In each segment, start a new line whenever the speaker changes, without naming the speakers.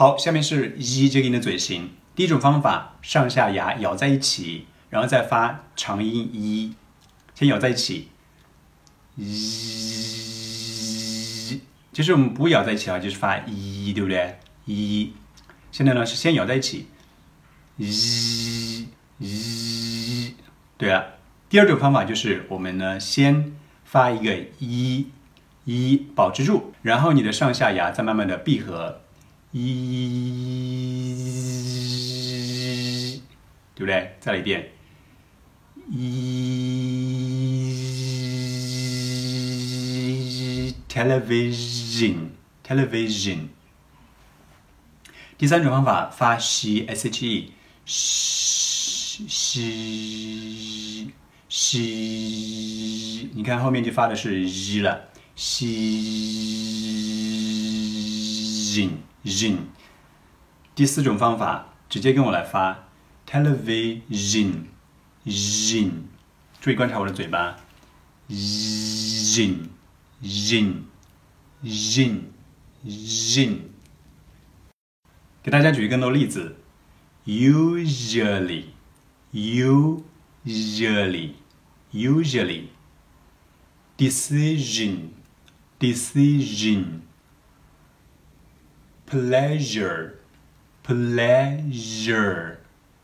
好，下面是一这个音的嘴型。第一种方法，上下牙咬在一起，然后再发长音一，先咬在一起，一，就是我们不咬在一起啊，就是发一，对不对？一。现在呢是先咬在一起，一，一。对了，第二种方法就是我们呢先发一个一，一保持住，然后你的上下牙再慢慢的闭合，一，对不对？再来一遍，一，television，television。第三种方法发西 s h e，西西西，你看后面就发的是一了，西 zin zin，。第四种方法直接跟我来发 television zin，注意观察我的嘴巴，zin zin zin zin，。给大家举更多例子，usually, usually, usually, decision, decision, pleasure, pleasure，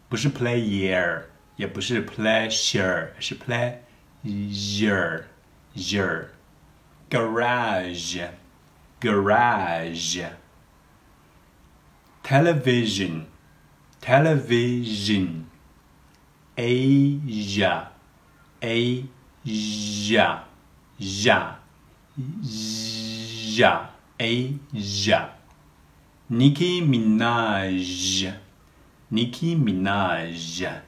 不是 player，也不是 pleasure，是 pleasure, garage, garage television, television, Asia, Asia, ya, ya, Asia. Nicki Minaj, Nicki Minaj.